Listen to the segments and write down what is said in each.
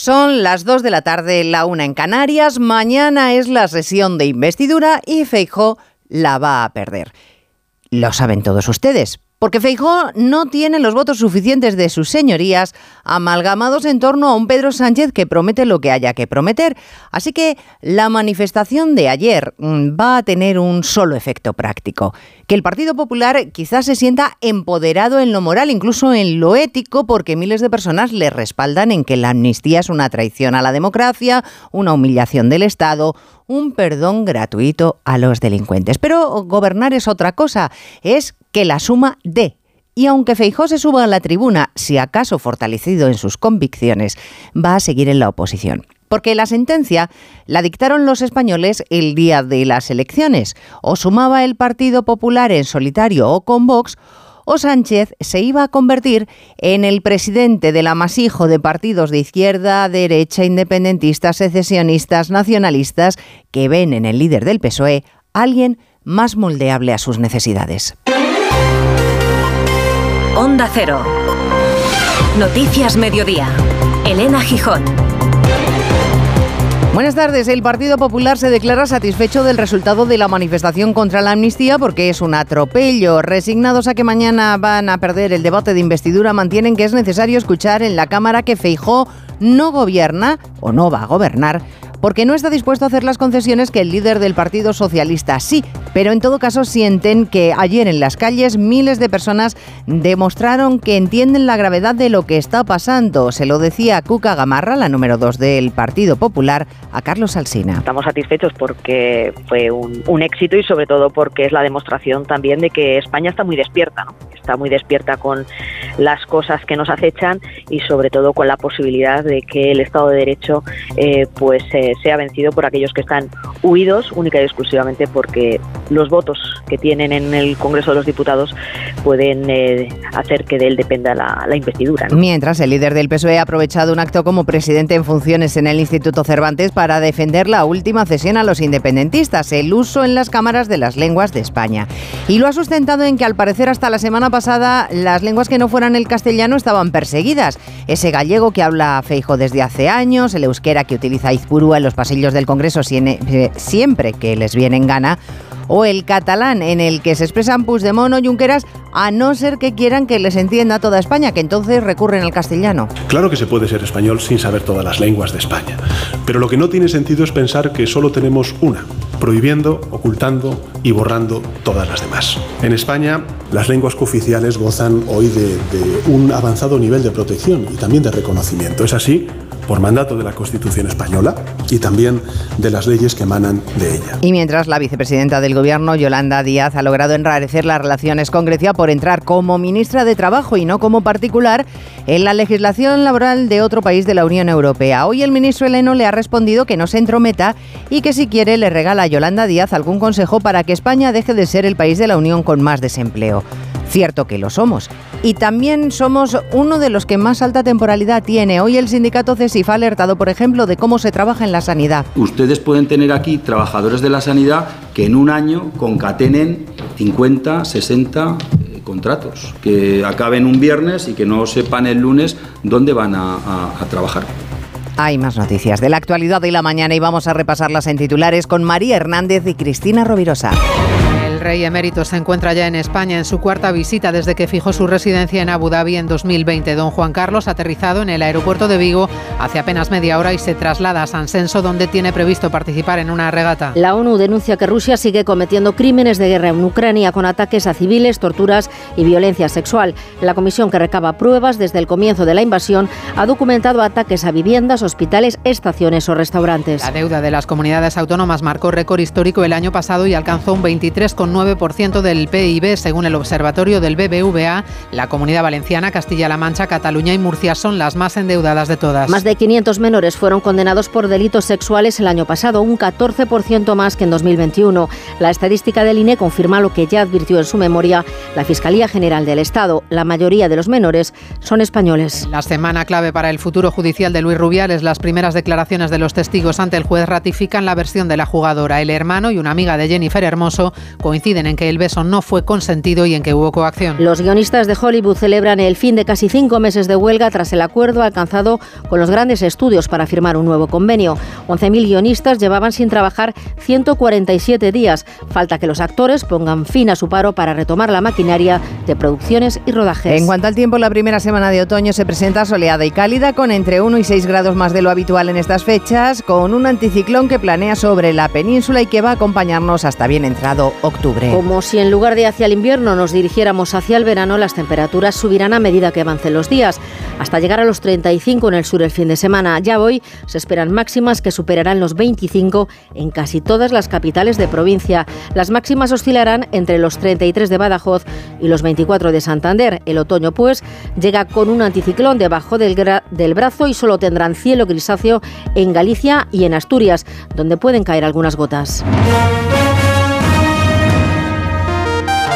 Son las 2 de la tarde, la una en Canarias. Mañana es la sesión de investidura y Feijó la va a perder. Lo saben todos ustedes, porque Feijó no tiene los votos suficientes de sus señorías amalgamados en torno a un Pedro Sánchez que promete lo que haya que prometer. Así que la manifestación de ayer mm, va a tener un solo efecto práctico, que el Partido Popular quizás se sienta empoderado en lo moral, incluso en lo ético, porque miles de personas le respaldan en que la amnistía es una traición a la democracia, una humillación del Estado, un perdón gratuito a los delincuentes. Pero gobernar es otra cosa, es que la suma de. Y aunque Feijó se suba a la tribuna, si acaso fortalecido en sus convicciones, va a seguir en la oposición. Porque la sentencia la dictaron los españoles el día de las elecciones. O sumaba el Partido Popular en solitario o con Vox, o Sánchez se iba a convertir en el presidente del amasijo de partidos de izquierda, derecha, independentistas, secesionistas, nacionalistas, que ven en el líder del PSOE alguien más moldeable a sus necesidades. Onda Cero. Noticias Mediodía. Elena Gijón. Buenas tardes. El Partido Popular se declara satisfecho del resultado de la manifestación contra la amnistía porque es un atropello. Resignados a que mañana van a perder el debate de investidura, mantienen que es necesario escuchar en la Cámara que Feijó no gobierna o no va a gobernar porque no está dispuesto a hacer las concesiones que el líder del Partido Socialista sí, pero en todo caso sienten que ayer en las calles miles de personas demostraron que entienden la gravedad de lo que está pasando. Se lo decía Cuca Gamarra, la número dos del Partido Popular, a Carlos Alsina. Estamos satisfechos porque fue un, éxito y sobre todo porque es la demostración también de que España está muy despierta. Está muy despierta con las cosas que nos acechan y sobre todo con la posibilidad de que el Estado de Derecho eh, pues eh, sea vencido por aquellos que están huidos única y exclusivamente porque los votos que tienen en el Congreso de los Diputados pueden eh, hacer que de él dependa la, investidura. Mientras, el líder del PSOE ha aprovechado un acto como presidente en funciones en el Instituto Cervantes para defender la última cesión a los independentistas, el uso en las cámaras de las lenguas de España. Y lo ha sustentado en que al parecer hasta la semana pasada las lenguas que no fueran el castellano estaban perseguidas. Ese gallego que habla Feijo desde hace años, el euskera que utiliza Izpurúa en los pasillos del Congreso eh, siempre que les viene en gana, o el catalán en el que se expresan Puigdemont o Junqueras, a no ser que quieran que les entienda toda España, que entonces recurren al castellano. Claro que se puede ser español sin saber todas las lenguas de España, pero lo que no tiene sentido es pensar que solo tenemos una, prohibiendo, ocultando y borrando todas las demás. En España, las lenguas cooficiales gozan hoy de, de un avanzado nivel de protección y también de reconocimiento. Es así por mandato de la Constitución española y también de las leyes que emanan de ella. Y mientras la vicepresidenta del Gobierno, Yolanda Díaz, ha logrado enrarecer las relaciones con Grecia por entrar como ministra de Trabajo y no como particular en la legislación laboral de otro país de la Unión Europea. Hoy el ministro Heleno le ha respondido que no se entrometa y que si quiere le regala a Yolanda Díaz algún consejo para que España deje de ser el país de la Unión con más desempleo. Cierto que lo somos. Y también somos uno de los que más alta temporalidad tiene. Hoy el sindicato CESIF ha alertado, por ejemplo, de cómo se trabaja en la sanidad. Ustedes pueden tener aquí trabajadores de la sanidad que en un año concatenen 50, 60 eh, contratos, que acaben un viernes y que no sepan el lunes dónde van a trabajar. Hay más noticias de la actualidad de la mañana y vamos a repasarlas en titulares con María Hernández y Cristina Rovirosa. El rey emérito se encuentra ya en España en su cuarta visita desde que fijó su residencia en Abu Dhabi en 2020. Don Juan Carlos ha aterrizado en el aeropuerto de Vigo hace apenas media hora y se traslada a San Senso donde tiene previsto participar en una regata. La ONU denuncia que Rusia sigue cometiendo crímenes de guerra en Ucrania con ataques a civiles, torturas y violencia sexual. La comisión que recaba pruebas desde el comienzo de la invasión ha documentado ataques a viviendas, hospitales, estaciones o restaurantes. La deuda de las comunidades autónomas marcó récord histórico el año pasado y alcanzó un 23,9% del PIB, según el observatorio del BBVA. La comunidad valenciana, Castilla-La Mancha, Cataluña y Murcia son las más endeudadas de todas. Más de 500 menores fueron condenados por delitos sexuales el año pasado, un 14% más que en 2021. La estadística del INE confirma lo que ya advirtió en su memoria la Fiscalía General del Estado. La mayoría de los menores son españoles. La semana clave para el futuro judicial de Luis Rubiales las primeras declaraciones de los testigos ante el juez ratifican la versión de la jugadora. El hermano y una amiga de Jennifer Hermoso coinciden coinciden en que el beso no fue consentido y en que hubo coacción. Los guionistas de Hollywood celebran el fin de casi cinco meses de huelga tras el acuerdo alcanzado con los grandes estudios para firmar un nuevo convenio. 11.000 guionistas llevaban sin trabajar 147 días. Falta que los actores pongan fin a su paro para retomar la maquinaria de producciones y rodajes. En cuanto al tiempo, la primera semana de otoño se presenta soleada y cálida con entre 1 y 6 grados más de lo habitual en estas fechas, con un anticiclón que planea sobre la península y que va a acompañarnos hasta bien entrado octubre. Como si en lugar de hacia el invierno nos dirigiéramos hacia el verano, las temperaturas subirán a medida que avancen los días, hasta llegar a los 35 en el sur el fin de semana. Ya hoy se esperan máximas que superarán los 25 en casi todas las capitales de provincia. Las máximas oscilarán entre los 33 de Badajoz y los 24 de Santander. El otoño, pues, llega con un anticiclón debajo del, del brazo y solo tendrán cielo grisáceo en Galicia y en Asturias, donde pueden caer algunas gotas.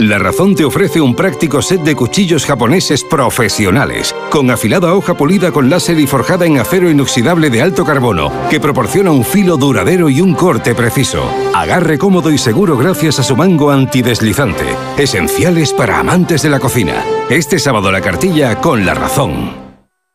La Razón te ofrece un práctico set de cuchillos japoneses profesionales, con afilada hoja pulida con láser y forjada en acero inoxidable de alto carbono, que proporciona un filo duradero y un corte preciso. Agarre cómodo y seguro gracias a su mango antideslizante, esenciales para amantes de la cocina. Este sábado la cartilla con La Razón.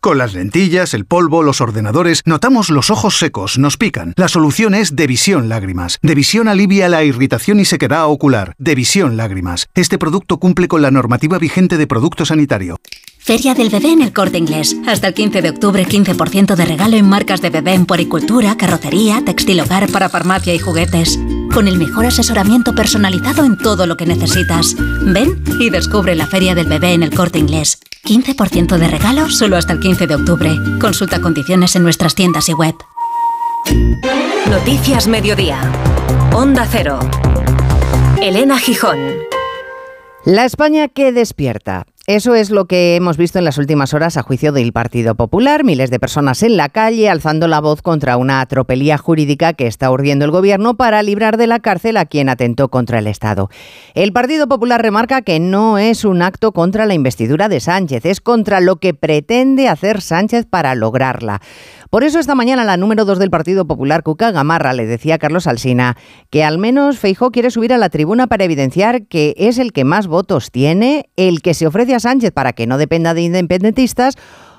Con las lentillas, el polvo, los ordenadores, notamos los ojos secos, nos pican. La solución es Devisión Lágrimas. Devisión alivia la irritación y sequedad ocular. Devisión Lágrimas. Este producto cumple con la normativa vigente de producto sanitario. Feria del bebé en el corte inglés. Hasta el 15 de octubre, 15% de regalo en marcas de bebé en poricultura, carrocería, textil hogar para farmacia y juguetes. Con el mejor asesoramiento personalizado en todo lo que necesitas. Ven y descubre la Feria del bebé en el corte inglés. 15% de regalo solo hasta el 15 de octubre. Consulta condiciones en nuestras tiendas y web. Noticias Mediodía. Onda Cero. Elena Gijón. La España que despierta. Eso es lo que hemos visto en las últimas horas a juicio del Partido Popular. Miles de personas en la calle alzando la voz contra una atropelía jurídica que está urdiendo el gobierno para librar de la cárcel a quien atentó contra el Estado. El Partido Popular remarca que no es un acto contra la investidura de Sánchez, es contra lo que pretende hacer Sánchez para lograrla. Por eso esta mañana la número dos del Partido Popular, Cuca Gamarra, le decía a Carlos Alsina que al menos Feijó quiere subir a la tribuna para evidenciar que es el que más votos tiene, el que se ofrece a Sánchez para que no dependa de independentistas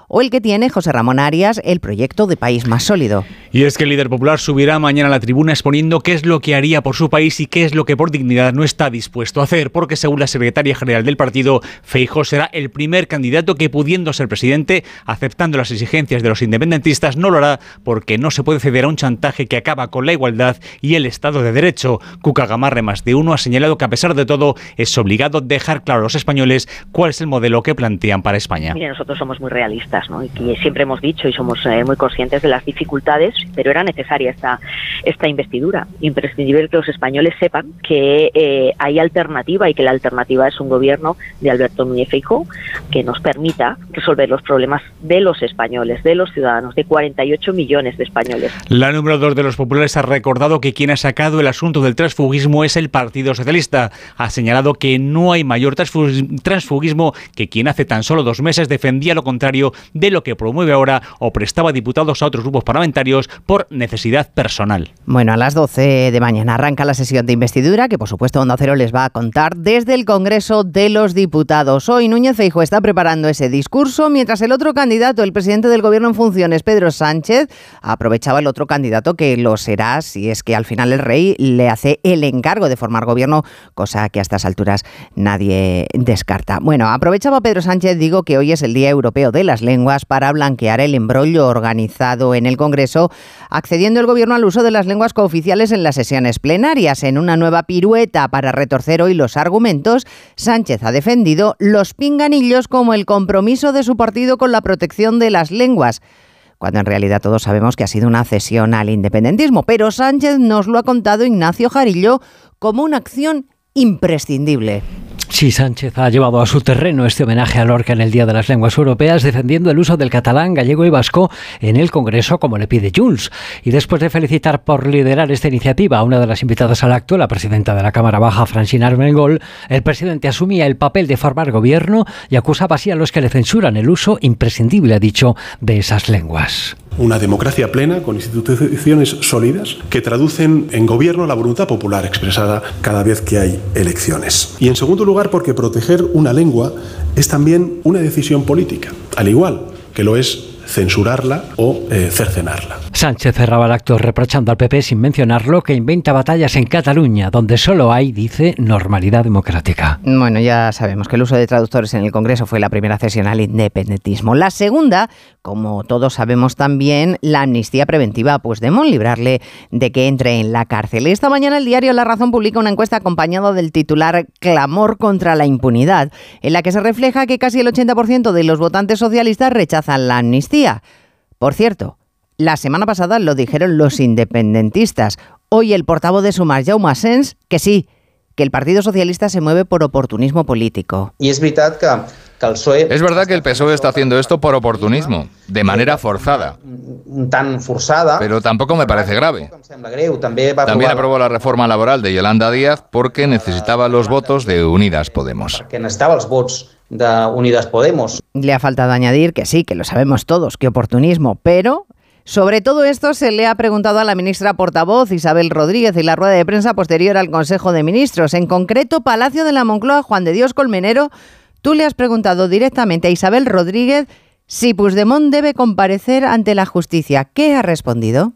o el que tiene José Ramón Arias, el proyecto de país más sólido. Y es que el líder popular subirá mañana a la tribuna exponiendo qué es lo que haría por su país y qué es lo que por dignidad no está dispuesto a hacer, porque según la secretaria general del partido, Feijó será el primer candidato que pudiendo ser presidente, aceptando las exigencias de los independentistas, no lo hará porque no se puede ceder a un chantaje que acaba con la igualdad y el Estado de Derecho. Cuca Gamarre más de uno ha señalado que a pesar de todo es obligado dejar claro a los españoles cuál es el modelo que plantean para España. Mire, nosotros somos muy realistas y que siempre hemos dicho y somos eh, muy conscientes de las dificultades, pero era necesaria esta, esta investidura. Imprescindible que los españoles sepan que eh, hay alternativa y que la alternativa es un gobierno de Alberto Núñez Feijóo que nos permita resolver los problemas de los españoles, de los ciudadanos, de 48 millones de españoles. La número dos de los populares ha recordado que quien ha sacado el asunto del transfugismo es el Partido Socialista. Ha señalado que no hay mayor transfugismo que quien hace tan solo dos meses defendía lo contrario de lo que promueve ahora o prestaba diputados a otros grupos parlamentarios por necesidad personal. Bueno, a las 12 de mañana arranca la sesión de investidura que por supuesto Onda Cero les va a contar desde el Congreso de los Diputados. Hoy Núñez Feijo está preparando ese discurso mientras el otro candidato, el presidente del Gobierno en funciones, Pedro Sánchez, aprovechaba el otro candidato que lo será si es que al final el rey le hace el encargo de formar gobierno, cosa que a estas alturas nadie descarta. Bueno, aprovechaba Pedro Sánchez, digo que hoy es el Día Europeo de las Lenguas lenguas para blanquear el embrollo organizado en el Congreso, accediendo el Gobierno al uso de las lenguas cooficiales en las sesiones plenarias. En una nueva pirueta para retorcer hoy los argumentos, Sánchez ha defendido los pinganillos como el compromiso de su partido con la protección de las lenguas cuando en realidad todos sabemos que ha sido una cesión al independentismo. Pero Sánchez nos lo ha contado Ignacio Jarillo como una acción imprescindible. Sí, Sánchez ha llevado a su terreno este homenaje a Lorca en el Día de las Lenguas Europeas, defendiendo el uso del catalán, gallego y vasco en el Congreso, como le pide Junts. Y después de felicitar por liderar esta iniciativa a una de las invitadas al acto, la presidenta de la Cámara Baja, Francina Armengol, el presidente asumía el papel de formar gobierno y acusaba así a los que le censuran el uso imprescindible, ha dicho, de esas lenguas una democracia plena con instituciones sólidas que traducen en gobierno la voluntad popular expresada cada vez que hay elecciones. Y en segundo lugar, porque proteger una lengua es también una decisión política, al igual que lo es censurarla o eh, cercenarla. Sánchez cerraba el acto reprochando al PP, sin mencionarlo, que inventa batallas en Cataluña, donde solo hay, dice, normalidad democrática. Bueno, ya sabemos que el uso de traductores en el Congreso fue la primera cesión al independentismo. La segunda, como todos sabemos también, la amnistía preventiva a Puigdemont, librarle de que entre en la cárcel. Esta mañana el diario La Razón publica una encuesta acompañada del titular Clamor contra la impunidad, en la que se refleja que casi el 80% de los votantes socialistas rechazan la amnistía. Por cierto, la semana pasada lo dijeron los independentistas. Hoy el portavoz de Sumar, Jaume Sens, que sí, que el Partido Socialista se mueve por oportunismo político. Y es verdad que, PSOE... Es verdad que el PSOE está haciendo esto por oportunismo, de manera forzada. Tan forzada. Pero tampoco me parece grave. También aprobó la reforma laboral de Yolanda Díaz porque necesitaba los votos de Unidas Podemos. Que necesitaba los votos de Unidas Podemos. Le ha faltado añadir que sí, que lo sabemos todos, que oportunismo, pero sobre todo esto se le ha preguntado a la ministra portavoz Isabel Rodríguez en la rueda de prensa posterior al Consejo de Ministros. En concreto, Palacio de la Moncloa, Juan de Dios Colmenero, tú le has preguntado directamente a Isabel Rodríguez si Puigdemont debe comparecer ante la justicia. ¿Qué ha respondido?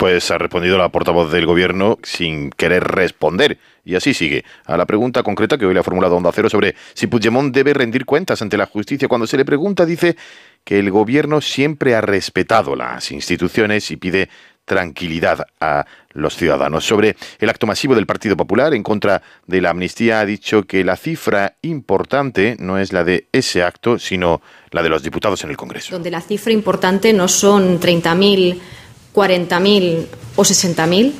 Pues ha respondido la portavoz del gobierno sin querer responder. Y así sigue. A la pregunta concreta que hoy le ha formulado Onda Cero sobre si Puigdemont debe rendir cuentas ante la justicia, cuando se le pregunta dice que el gobierno siempre ha respetado las instituciones y pide tranquilidad a los ciudadanos. Sobre el acto masivo del Partido Popular en contra de la amnistía ha dicho que la cifra importante no es la de ese acto, sino la de los diputados en el Congreso. Donde la cifra importante no son 30.000, 40.000 o 60.000,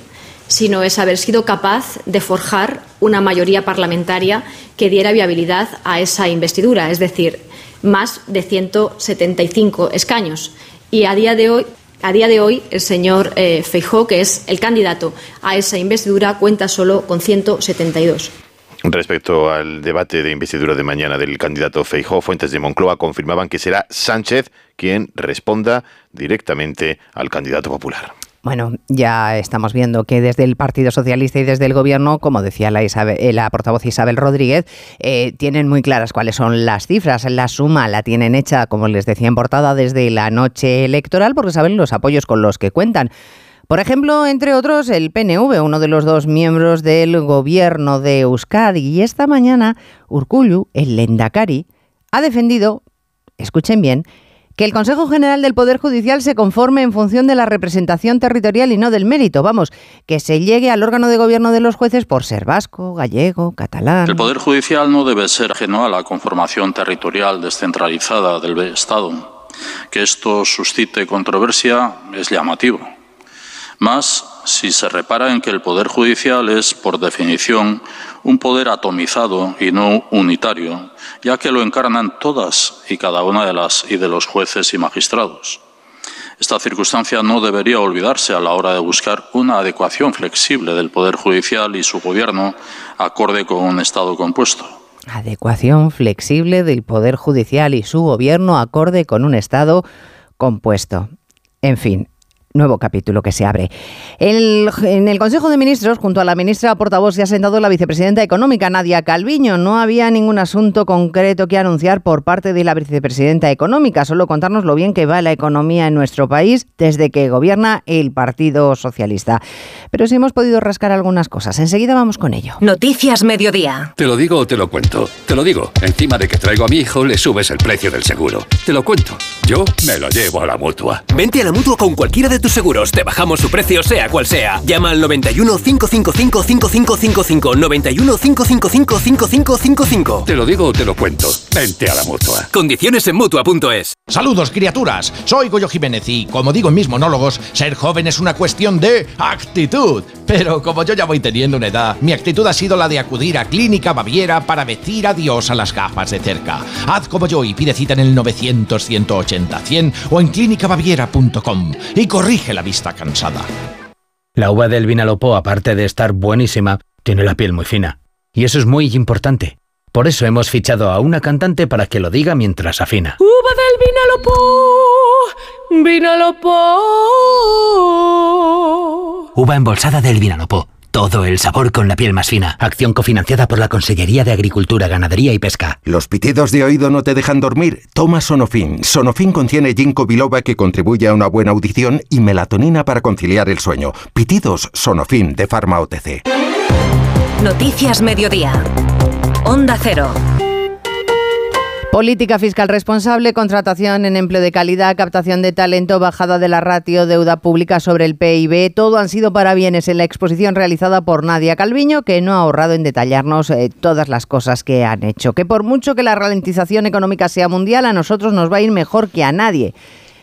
sino es haber sido capaz de forjar una mayoría parlamentaria que diera viabilidad a esa investidura, es decir, más de 175 escaños. Y a día de hoy, a día de hoy el señor eh, Feijó, que es el candidato a esa investidura, cuenta solo con 172. Respecto al debate de investidura de mañana del candidato Feijó, fuentes de Moncloa confirmaban que será Sánchez quien responda directamente al candidato popular. Bueno, ya estamos viendo que desde el Partido Socialista y desde el Gobierno, como decía la, eh, portavoz Isabel Rodríguez, eh, tienen muy claras cuáles son las cifras. La suma la tienen hecha, como les decía en portada, desde la noche electoral, porque saben los apoyos con los que cuentan. Por ejemplo, entre otros, el PNV, uno de los dos miembros del Gobierno de Euskadi. Y esta mañana, Urkullu, el Lendakari, ha defendido, escuchen bien, que el Consejo General del Poder Judicial se conforme en función de la representación territorial y no del mérito. Vamos, que se llegue al órgano de gobierno de los jueces por ser vasco, gallego, catalán. El Poder Judicial no debe ser ajeno a la conformación territorial descentralizada del Estado. Que esto suscite controversia es llamativo. Más si se repara en que el Poder Judicial es, por definición, un poder atomizado y no unitario, ya que lo encarnan todas y cada una de las y de los jueces y magistrados. Esta circunstancia no debería olvidarse a la hora de buscar una adecuación flexible del Poder Judicial y su Gobierno acorde con un Estado compuesto. Adecuación flexible del Poder Judicial y su Gobierno acorde con un Estado compuesto. En fin, nuevo capítulo que se abre. en el Consejo de Ministros, junto a la ministra portavoz, se ha sentado la vicepresidenta económica, Nadia Calviño. No había ningún asunto concreto que anunciar por parte de la vicepresidenta económica, solo contarnos lo bien que va la economía en nuestro país desde que gobierna el Partido Socialista. Pero sí hemos podido rascar algunas cosas. Enseguida vamos con ello. Noticias Mediodía. Te lo digo o te lo cuento. Te lo digo. Encima de que traigo a mi hijo, le subes el precio del seguro. Te lo cuento. Yo me lo llevo a la mutua. Vente a la mutua con cualquiera de tus seguros. Te bajamos su precio, sea cual sea. Llama al 91 555 5555. 91 555 5555. Te lo digo o te lo cuento. Vente a la mutua. Condiciones en mutua.es. Saludos, criaturas. Soy Goyo Jiménez y, como digo en mis monólogos, ser joven es una cuestión de actitud. Pero como yo ya voy teniendo una edad, mi actitud ha sido la de acudir a Clínica Baviera para decir adiós a las gafas de cerca. Haz como yo y pide cita en el 900 180 100 o en clínicabaviera.com y corrige la vista cansada. La uva del Vinalopó, aparte de estar buenísima, tiene la piel muy fina. Y eso es muy importante. Por eso hemos fichado a una cantante para que lo diga mientras afina. Uva del Vinalopó, Vinalopó. Uva embolsada del Vinalopó. Todo el sabor con la piel más fina. Acción cofinanciada por la Consellería de Agricultura, Ganadería y Pesca. ¿Los pitidos de oído no te dejan dormir? Toma Sonofin. Sonofin contiene ginkgo biloba que contribuye a una buena audición y melatonina para conciliar el sueño. Pitidos Sonofin de Pharma OTC. Noticias Mediodía. Onda Cero. Política fiscal responsable, contratación en empleo de calidad, captación de talento, bajada de la ratio, deuda pública sobre el PIB, todo han sido para bienes en la exposición realizada por Nadia Calviño, que no ha ahorrado en detallarnos eh, todas las cosas que han hecho. Que por mucho que la ralentización económica sea mundial, a nosotros nos va a ir mejor que a nadie.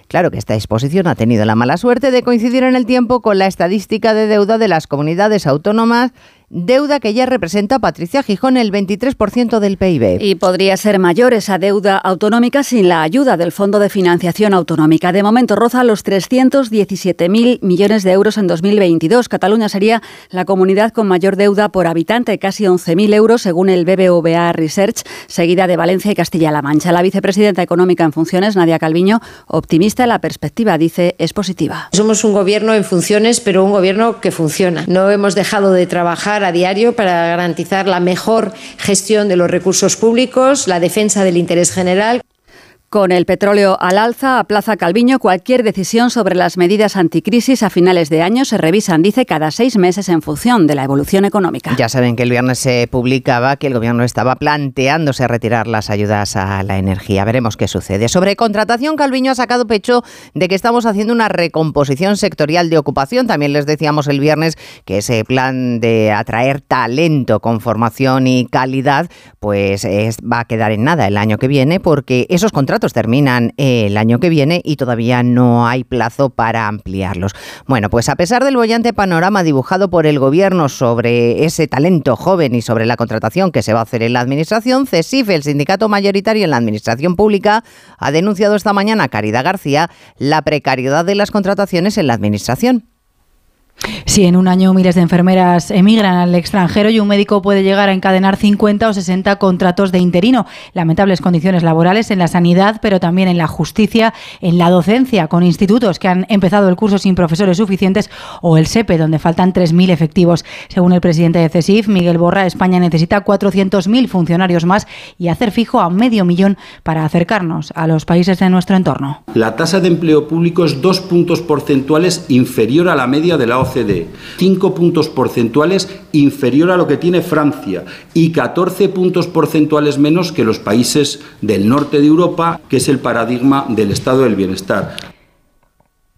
Claro que esta exposición ha tenido la mala suerte de coincidir en el tiempo con la estadística de deuda de las comunidades autónomas deuda que ya representa Patricia Gijón el 23% del PIB. Y podría ser mayor esa deuda autonómica sin la ayuda del Fondo de Financiación Autonómica. De momento roza los 317.000 millones de euros en 2022. Cataluña sería la comunidad con mayor deuda por habitante, casi 11.000 euros según el BBVA Research, seguida de Valencia y Castilla-La Mancha. La vicepresidenta económica en funciones, Nadia Calviño, optimista, la perspectiva, dice, es positiva. Somos un gobierno en funciones, pero un gobierno que funciona. No hemos dejado de trabajar a diario para garantizar la mejor gestión de los recursos públicos, la defensa del interés general. Con el petróleo al alza, a Plaza Calviño cualquier decisión sobre las medidas anticrisis a finales de año se revisan, dice, cada seis meses en función de la evolución económica. Ya saben que el viernes se publicaba que el gobierno estaba planteándose retirar las ayudas a la energía. Veremos qué sucede. Sobre contratación, Calviño ha sacado pecho de que estamos haciendo una recomposición sectorial de ocupación. También les decíamos el viernes que ese plan de atraer talento con formación y calidad, pues va a quedar en nada el año que viene porque esos contratos terminan el año que viene y todavía no hay plazo para ampliarlos. Bueno, pues a pesar del bollante panorama dibujado por el gobierno sobre ese talento joven y sobre la contratación que se va a hacer en la administración, CESIF, el sindicato mayoritario en la administración pública, ha denunciado esta mañana, Caridad García, la precariedad de las contrataciones en la administración. Si en un año miles de enfermeras emigran al extranjero y un médico puede llegar a encadenar 50 o 60 contratos de interino. Lamentables condiciones laborales en la sanidad, pero también en la justicia, en la docencia, con institutos que han empezado el curso sin profesores suficientes o el SEPE, donde faltan 3.000 efectivos. Según el presidente de CESIF, Miguel Borra, España necesita 400.000 funcionarios más y hacer fijo a medio millón para acercarnos a los países de nuestro entorno. La tasa de empleo público es dos puntos porcentuales inferior a la media de la OCDE, 5 puntos porcentuales inferior a lo que tiene Francia y 14 puntos porcentuales menos que los países del norte de Europa, que es el paradigma del estado del bienestar.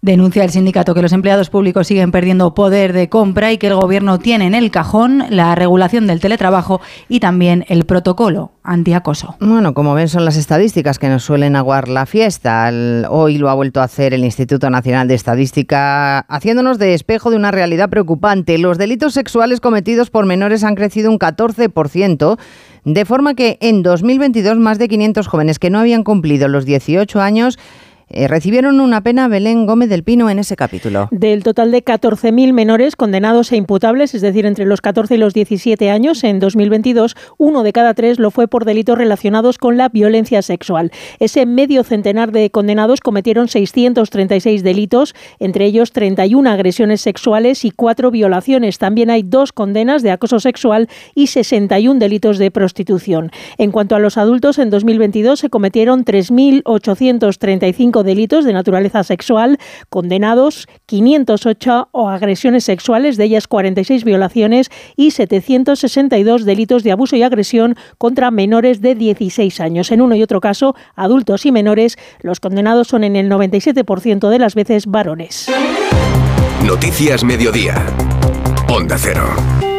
Denuncia el sindicato que los empleados públicos siguen perdiendo poder de compra y que el gobierno tiene en el cajón la regulación del teletrabajo y también el protocolo antiacoso. Bueno, como ven son las estadísticas que nos suelen aguar la fiesta. hoy lo ha vuelto a hacer el Instituto Nacional de Estadística haciéndonos de espejo de una realidad preocupante. Los delitos sexuales cometidos por menores han crecido un 14%. De forma que en 2022 más de 500 jóvenes que no habían cumplido los 18 años eh, recibieron una pena Belén Gómez del Pino en ese capítulo. Del total de 14.000 menores condenados e imputables, es decir, entre los 14 y los 17 años en 2022, uno de cada tres lo fue por delitos relacionados con la violencia sexual. Ese medio centenar de condenados cometieron 636 delitos, entre ellos 31 agresiones sexuales y 4 violaciones. También hay dos condenas de acoso sexual y 61 delitos de prostitución. En cuanto a los adultos, en 2022 se cometieron 3.835 delitos de naturaleza sexual, condenados 508 o agresiones sexuales, de ellas 46 violaciones y 762 delitos de abuso y agresión contra menores de 16 años. En uno y otro caso, adultos y menores, los condenados son en el 97% de las veces varones. Noticias Mediodía. Onda Cero.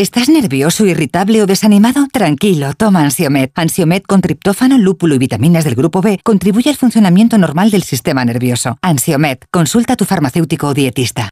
¿Estás nervioso, irritable o desanimado? Tranquilo, toma Ansiomet. Ansiomet con triptófano, lúpulo y vitaminas del grupo B contribuye al funcionamiento normal del sistema nervioso. Ansiomet, consulta a tu farmacéutico o dietista.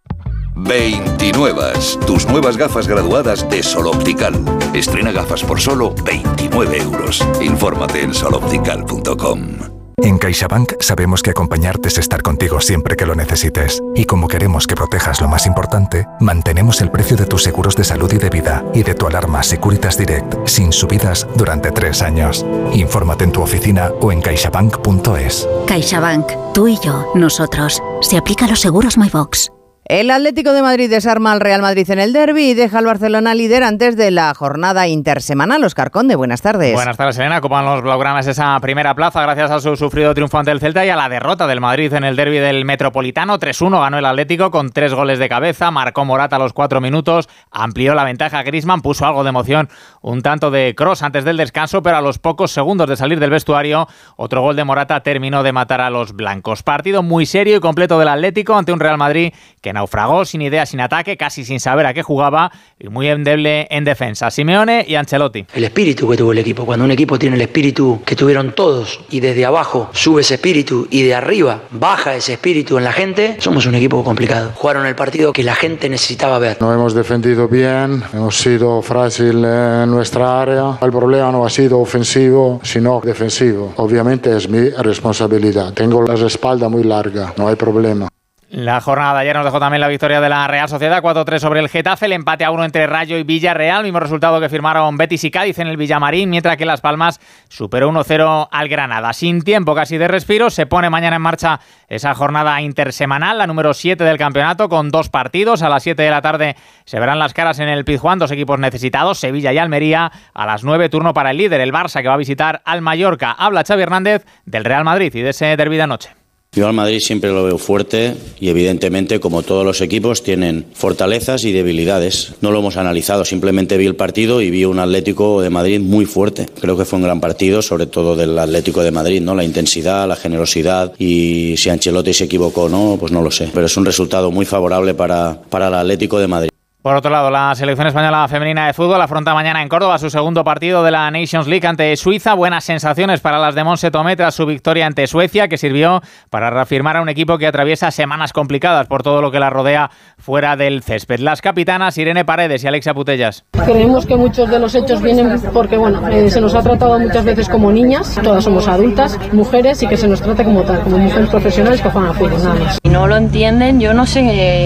29. Tus nuevas gafas graduadas de Sol Optical. Estrena gafas por solo 29 euros. Infórmate en soloptical.com. En CaixaBank sabemos que acompañarte es estar contigo siempre que lo necesites. Y como queremos que protejas lo más importante, mantenemos el precio de tus seguros de salud y de vida y de tu alarma Securitas Direct sin subidas durante tres años. Infórmate en tu oficina o en caixabank.es. CaixaBank, tú y yo, nosotros. Se aplica a los seguros MyBox. El Atlético de Madrid desarma al Real Madrid en el derby y deja al Barcelona líder antes de la jornada intersemanal. Oscar Conde, buenas tardes. Buenas tardes, Elena. Copan los blaugranas esa primera plaza gracias a su sufrido triunfo ante el Celta y a la derrota del Madrid en el derby del Metropolitano. 3-1 ganó el Atlético con tres goles de cabeza. Marcó Morata a los cuatro minutos. Amplió la ventaja Grisman. Puso algo de emoción. Un tanto de cross antes del descanso, pero a los pocos segundos de salir del vestuario, otro gol de Morata terminó de matar a los blancos. Partido muy serio y completo del Atlético ante un Real Madrid que naufragó sin idea, sin ataque, casi sin saber a qué jugaba y muy endeble en defensa. Simeone y Ancelotti. El espíritu que tuvo el equipo. Cuando un equipo tiene el espíritu que tuvieron todos y desde abajo sube ese espíritu y de arriba baja ese espíritu en la gente, somos un equipo complicado. Jugaron el partido que la gente necesitaba ver. No hemos defendido bien, hemos sido frágil en nuestra área. El problema no ha sido ofensivo, sino defensivo. Obviamente es mi responsabilidad. Tengo la espalda muy larga, no hay problema. La jornada de ayer nos dejó también la victoria de la Real Sociedad 4-3 sobre el Getafe, el empate a uno entre Rayo y Villarreal, mismo resultado que firmaron Betis y Cádiz en el Villamarín, mientras que Las Palmas superó 1-0 al Granada. Sin tiempo casi de respiro, se pone mañana en marcha esa jornada intersemanal, la número 7 del campeonato, con dos partidos. A las 7 de la tarde se verán las caras en el Pizjuán, dos equipos necesitados, Sevilla y Almería. A las 9 turno para el líder, el Barça, que va a visitar al Mallorca. Habla Xavi Hernández del Real Madrid y de ese derbi de anoche. Yo al Madrid siempre lo veo fuerte y evidentemente como todos los equipos tienen fortalezas y debilidades. No lo hemos analizado, simplemente vi el partido y vi un Atlético de Madrid muy fuerte. Creo que fue un gran partido, sobre todo del Atlético de Madrid, ¿no? La intensidad, la generosidad y si Ancelotti se equivocó o no, pues no lo sé. Pero es un resultado muy favorable para, para el Atlético de Madrid. Por otro lado, la selección española femenina de fútbol afronta mañana en Córdoba su segundo partido de la Nations League ante Suiza. Buenas sensaciones para las de Monse Tomé tras su victoria ante Suecia, que sirvió para reafirmar a un equipo que atraviesa semanas complicadas por todo lo que la rodea fuera del césped. Las capitanas Irene Paredes y Alexia Putellas. Creemos que muchos de los hechos vienen porque bueno, eh, se nos ha tratado muchas veces como niñas, todas somos adultas, mujeres, y que se nos trate como tal, como mujeres profesionales que juegan a fútbol, nada más. Si no lo entienden, yo no sé,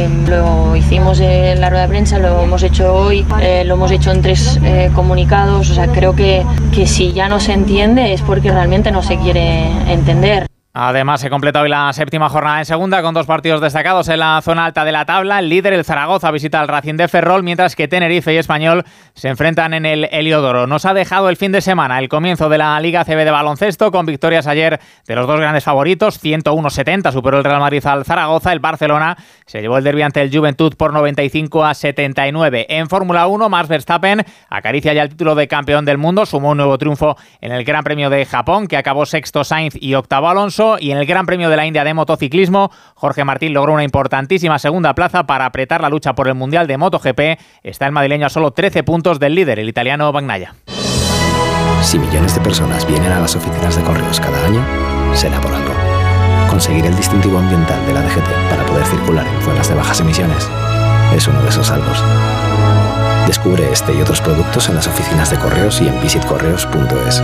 eh, lo hicimos en la rueda de prensa lo hemos hecho hoy, eh, lo hemos hecho en tres eh, comunicados, o sea, creo que, que si ya no se entiende es porque realmente no se quiere entender. Además, se completa hoy la séptima jornada en segunda con dos partidos destacados en la zona alta de la tabla. El líder, el Zaragoza, visita al Racing de Ferrol, mientras que Tenerife y Español se enfrentan en el Heliodoro. Nos ha dejado el fin de semana el comienzo de la Liga CB de baloncesto con victorias ayer de los dos grandes favoritos. 101-70 superó el Real Madrid al Zaragoza. El Barcelona se llevó el derbi ante el Juventud por 95 a 79. En Fórmula 1, Max Verstappen acaricia ya el título de campeón del mundo. Sumó un nuevo triunfo en el Gran Premio de Japón, que acabó sexto Sainz y octavo Alonso y en el Gran Premio de la India de motociclismo, Jorge Martín logró una importantísima segunda plaza para apretar la lucha por el Mundial de MotoGP. Está el madrileño a solo 13 puntos del líder, el italiano Bagnaia. Si millones de personas vienen a las oficinas de correos cada año, será por algo. Conseguir el distintivo ambiental de la DGT para poder circular en zonas de bajas emisiones es uno de esos algo. Descubre este y otros productos en las oficinas de correos y en visitcorreos.es.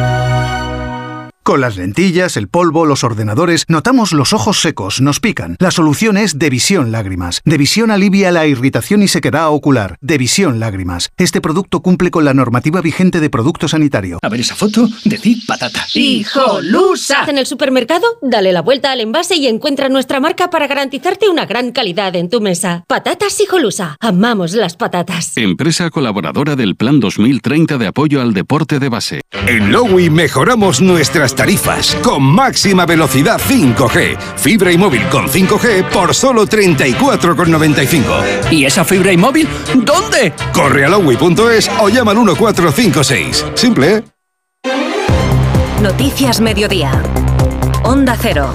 Con las lentillas, el polvo, los ordenadores, notamos los ojos secos, nos pican. La solución es Devisión Lágrimas. Devisión alivia la irritación y sequedad ocular. Devisión Lágrimas. Este producto cumple con la normativa vigente de producto sanitario. A ver esa foto, decir patata. ¡Hijolusa! En el supermercado, dale la vuelta al envase y encuentra nuestra marca para garantizarte una gran calidad en tu mesa. Patatas Hijolusa. Amamos las patatas. Empresa colaboradora del Plan 2030 de apoyo al deporte de base. En Lowy mejoramos nuestras tarifas con máxima velocidad 5G. Fibra y móvil con 5G por solo 34,95. ¿Y esa fibra y móvil dónde? Corre a lowy.es o llama al 1456. Simple, ¿eh? Noticias Mediodía. Onda Cero.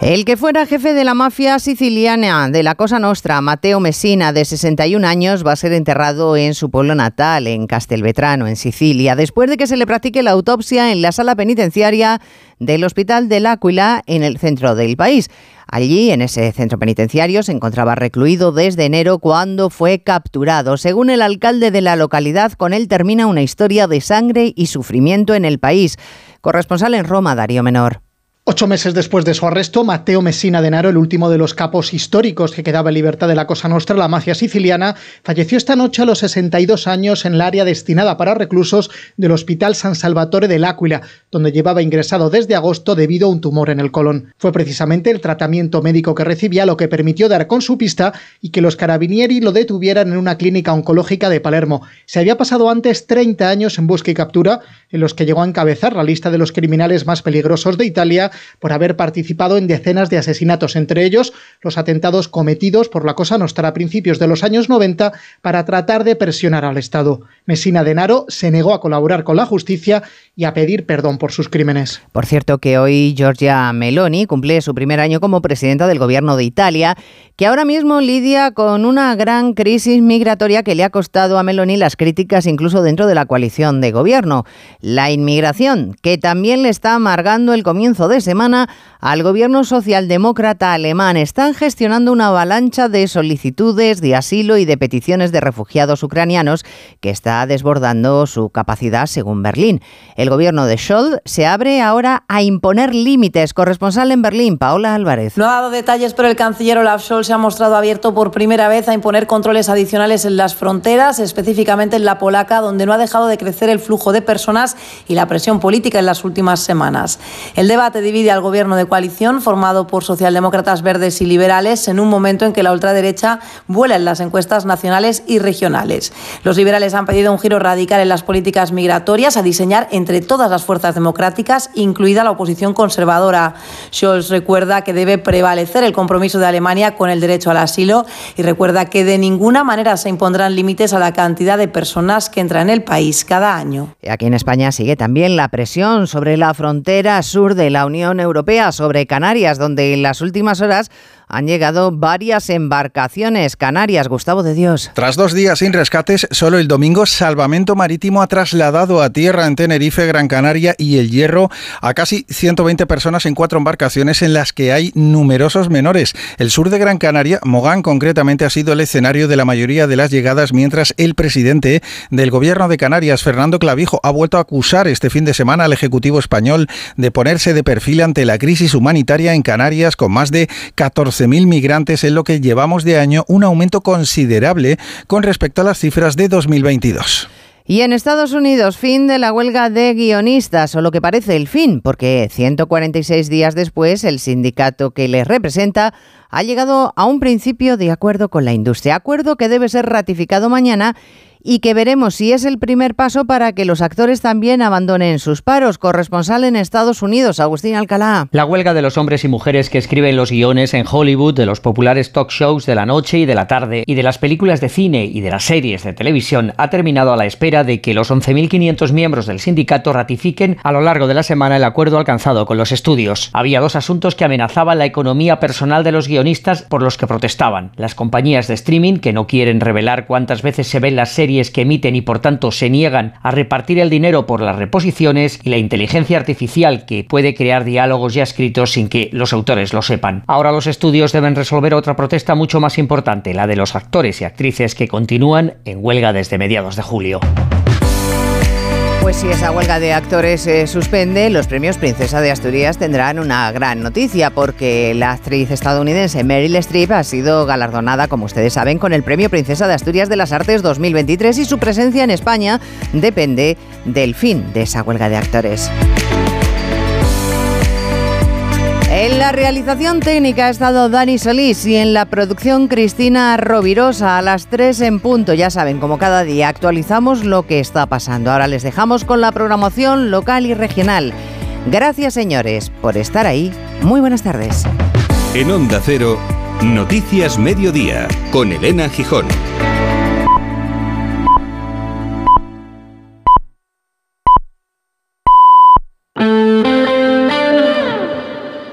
El que fuera jefe de la mafia siciliana de la Cosa Nostra, Mateo Messina, de 61 años, va a ser enterrado en su pueblo natal, en Castelvetrano, en Sicilia, después de que se le practique la autopsia en la sala penitenciaria del Hospital del Áquila, en el centro del país. Allí, en ese centro penitenciario, se encontraba recluido desde enero cuando fue capturado. Según el alcalde de la localidad, con él termina una historia de sangre y sufrimiento en el país. Corresponsal en Roma, Darío Menor. Ocho meses después de su arresto, Matteo Messina Denaro, el último de los capos históricos que quedaba en libertad de la Cosa Nostra, la mafia siciliana, falleció esta noche a los 62 años en el área destinada para reclusos del Hospital San Salvatore del Áquila, donde llevaba ingresado desde agosto debido a un tumor en el colon. Fue precisamente el tratamiento médico que recibía lo que permitió dar con su pista y que los carabinieri lo detuvieran en una clínica oncológica de Palermo. Se había pasado antes 30 años en busca y captura, en los que llegó a encabezar la lista de los criminales más peligrosos de Italia, por haber participado en decenas de asesinatos, entre ellos los atentados cometidos por la Cosa Nostra a principios de los años 90 para tratar de presionar al Estado. Messina Denaro se negó a colaborar con la justicia y a pedir perdón por sus crímenes. Por cierto que hoy Giorgia Meloni cumple su primer año como presidenta del gobierno de Italia, que ahora mismo lidia con una gran crisis migratoria que le ha costado a Meloni las críticas incluso dentro de la coalición de gobierno. La inmigración, que también le está amargando el comienzo de semana al gobierno socialdemócrata alemán. Están gestionando una avalancha de solicitudes de asilo y de peticiones de refugiados ucranianos que está desbordando su capacidad según Berlín. El gobierno de Scholz se abre ahora a imponer límites. Corresponsal en Berlín, Paola Álvarez. No ha dado detalles, pero el canciller Olaf Scholz se ha mostrado abierto por primera vez a imponer controles adicionales en las fronteras, específicamente en la polaca, donde no ha dejado de crecer el flujo de personas y la presión política en las últimas semanas. El debate al gobierno de coalición formado por socialdemócratas verdes y liberales en un momento en que la ultraderecha vuela en las encuestas nacionales y regionales. Los liberales han pedido un giro radical en las políticas migratorias a diseñar entre todas las fuerzas democráticas, incluida la oposición conservadora. Scholz recuerda que debe prevalecer el compromiso de Alemania con el derecho al asilo y recuerda que de ninguna manera se impondrán límites a la cantidad de personas que entran en el país cada año. Aquí en España sigue también la presión sobre la frontera sur de la Unión Europea, sobre Canarias, donde en las últimas horas han llegado varias embarcaciones canarias. Gustavo de Dios. Tras dos días sin rescates, solo el domingo Salvamento Marítimo ha trasladado a tierra en Tenerife, Gran Canaria y El Hierro a casi 120 personas en cuatro embarcaciones en las que hay numerosos menores. El sur de Gran Canaria, Mogán concretamente, ha sido el escenario de la mayoría de las llegadas, mientras el presidente del gobierno de Canarias, Fernando Clavijo, ha vuelto a acusar este fin de semana al Ejecutivo español de ponerse de perfil ante la crisis humanitaria en Canarias con más de 14 mil migrantes en lo que llevamos de año, un aumento considerable con respecto a las cifras de 2022. Y en Estados Unidos, fin de la huelga de guionistas, o lo que parece el fin, porque 146 días después el sindicato que les representa ha llegado a un principio de acuerdo con la industria, acuerdo que debe ser ratificado mañana y que veremos si es el primer paso para que los actores también abandonen sus paros. Corresponsal en Estados Unidos, Agustín Alcalá. La huelga de los hombres y mujeres que escriben los guiones en Hollywood, de los populares talk shows de la noche y de la tarde, y de las películas de cine y de las series de televisión, ha terminado a la espera de que los 11.500 miembros del sindicato ratifiquen a lo largo de la semana el acuerdo alcanzado con los estudios. Había dos asuntos que amenazaban la economía personal de los guionistas por los que protestaban. Las compañías de streaming, que no quieren revelar cuántas veces se ven las series series que emiten y por tanto se niegan a repartir el dinero por las reposiciones y la inteligencia artificial que puede crear diálogos ya escritos sin que los autores lo sepan. Ahora los estudios deben resolver otra protesta mucho más importante, la de los actores y actrices que continúan en huelga desde mediados de julio. Pues si esa huelga de actores se suspende, los premios Princesa de Asturias tendrán una gran noticia porque la actriz estadounidense Meryl Streep ha sido galardonada, como ustedes saben, con el premio Princesa de Asturias de las Artes 2023 y su presencia en España depende del fin de esa huelga de actores. En la realización técnica ha estado Dani Solís y en la producción Cristina Rovirosa a las 3 en punto. Ya saben, como cada día actualizamos lo que está pasando. Ahora les dejamos con la programación local y regional. Gracias señores por estar ahí. Muy buenas tardes. En Onda Cero, Noticias Mediodía, con Elena Gijón.